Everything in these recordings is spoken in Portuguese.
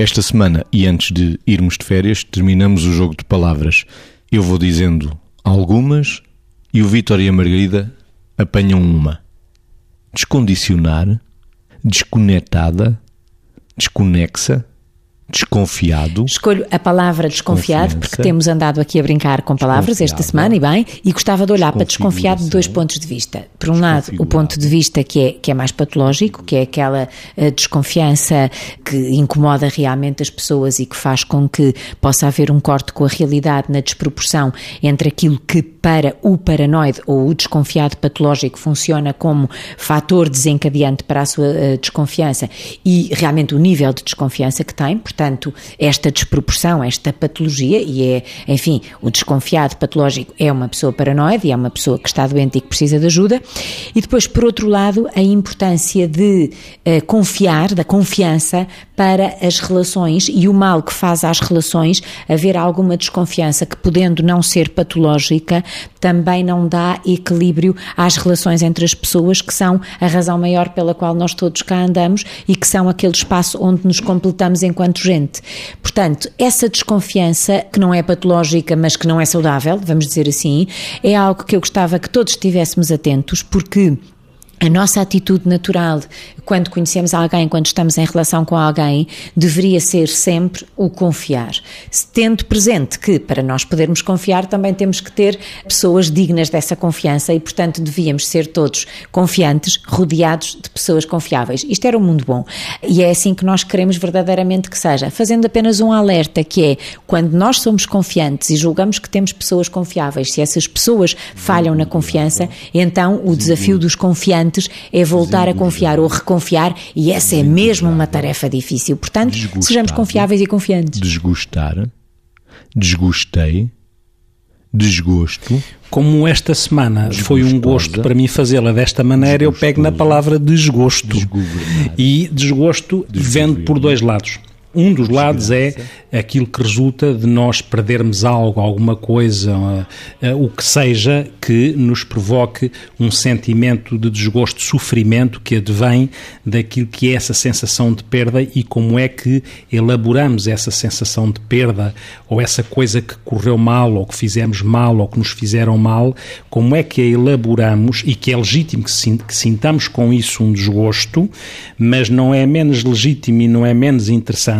Esta semana, e antes de irmos de férias, terminamos o jogo de palavras. Eu vou dizendo algumas e o Vítor e a Margarida apanham uma. Descondicionar, desconectada, desconexa, desconfiado. Escolho a palavra desconfiado porque temos andado aqui a brincar com palavras esta semana e bem, e gostava de olhar para desconfiado de dois pontos de vista. Por um lado, o ponto de vista que é, que é mais patológico, que é aquela uh, desconfiança que incomoda realmente as pessoas e que faz com que possa haver um corte com a realidade na desproporção entre aquilo que para o paranoide ou o desconfiado patológico funciona como fator desencadeante para a sua uh, desconfiança e realmente o nível de desconfiança que tem, portanto, portanto, esta desproporção, esta patologia, e é, enfim, o desconfiado patológico é uma pessoa paranoide é uma pessoa que está doente e que precisa de ajuda. E depois, por outro lado, a importância de uh, confiar, da confiança para as relações e o mal que faz às relações haver alguma desconfiança que, podendo não ser patológica, também não dá equilíbrio às relações entre as pessoas, que são a razão maior pela qual nós todos cá andamos e que são aquele espaço onde nos completamos enquanto gente. Portanto, essa desconfiança, que não é patológica, mas que não é saudável, vamos dizer assim, é algo que eu gostava que todos estivéssemos atentos, porque a nossa atitude natural, quando conhecemos alguém, quando estamos em relação com alguém, deveria ser sempre o confiar. Tendo presente que, para nós podermos confiar, também temos que ter pessoas dignas dessa confiança e, portanto, devíamos ser todos confiantes, rodeados de pessoas confiáveis. Isto era um mundo bom. E é assim que nós queremos verdadeiramente que seja. Fazendo apenas um alerta, que é quando nós somos confiantes e julgamos que temos pessoas confiáveis, se essas pessoas falham na confiança, então o desafio dos confiantes antes é voltar a confiar ou reconfiar, e essa é mesmo uma tarefa difícil. Portanto, sejamos confiáveis e confiantes. Desgostar, desgostei, desgosto. Como esta semana foi um gosto para mim fazê-la desta maneira, eu pego na palavra desgosto. E desgosto vendo por dois lados. Um dos lados é aquilo que resulta de nós perdermos algo, alguma coisa, uh, o que seja, que nos provoque um sentimento de desgosto, sofrimento que advém daquilo que é essa sensação de perda e como é que elaboramos essa sensação de perda ou essa coisa que correu mal ou que fizemos mal ou que nos fizeram mal, como é que a elaboramos e que é legítimo que sintamos com isso um desgosto, mas não é menos legítimo e não é menos interessante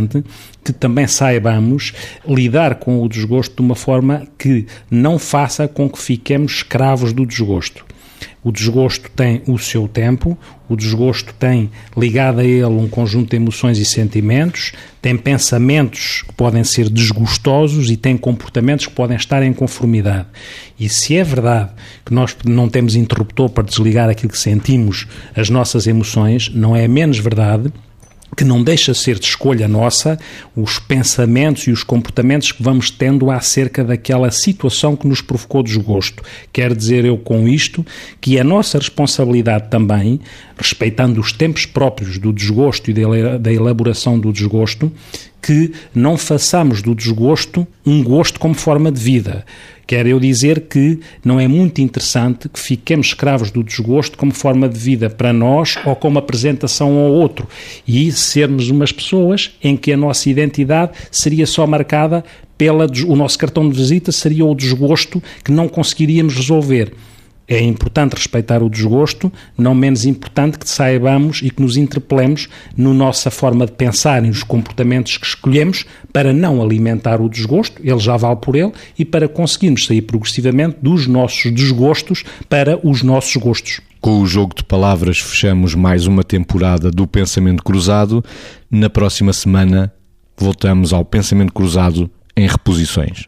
que também saibamos lidar com o desgosto de uma forma que não faça com que fiquemos escravos do desgosto. O desgosto tem o seu tempo, o desgosto tem ligado a ele um conjunto de emoções e sentimentos, tem pensamentos que podem ser desgostosos e tem comportamentos que podem estar em conformidade. E se é verdade que nós não temos interruptor para desligar aquilo que sentimos, as nossas emoções, não é menos verdade que não deixa ser de escolha nossa os pensamentos e os comportamentos que vamos tendo acerca daquela situação que nos provocou desgosto. Quer dizer eu com isto que é nossa responsabilidade também, respeitando os tempos próprios do desgosto e da elaboração do desgosto, que não façamos do desgosto um gosto como forma de vida. Quer eu dizer que não é muito interessante que fiquemos escravos do desgosto como forma de vida para nós ou como apresentação ao outro e sermos umas pessoas em que a nossa identidade seria só marcada pela o nosso cartão de visita seria o desgosto que não conseguiríamos resolver. É importante respeitar o desgosto, não menos importante que saibamos e que nos interpelemos na nossa forma de pensar e nos comportamentos que escolhemos para não alimentar o desgosto, ele já vale por ele, e para conseguirmos sair progressivamente dos nossos desgostos para os nossos gostos. Com o jogo de palavras fechamos mais uma temporada do Pensamento Cruzado. Na próxima semana voltamos ao Pensamento Cruzado em reposições.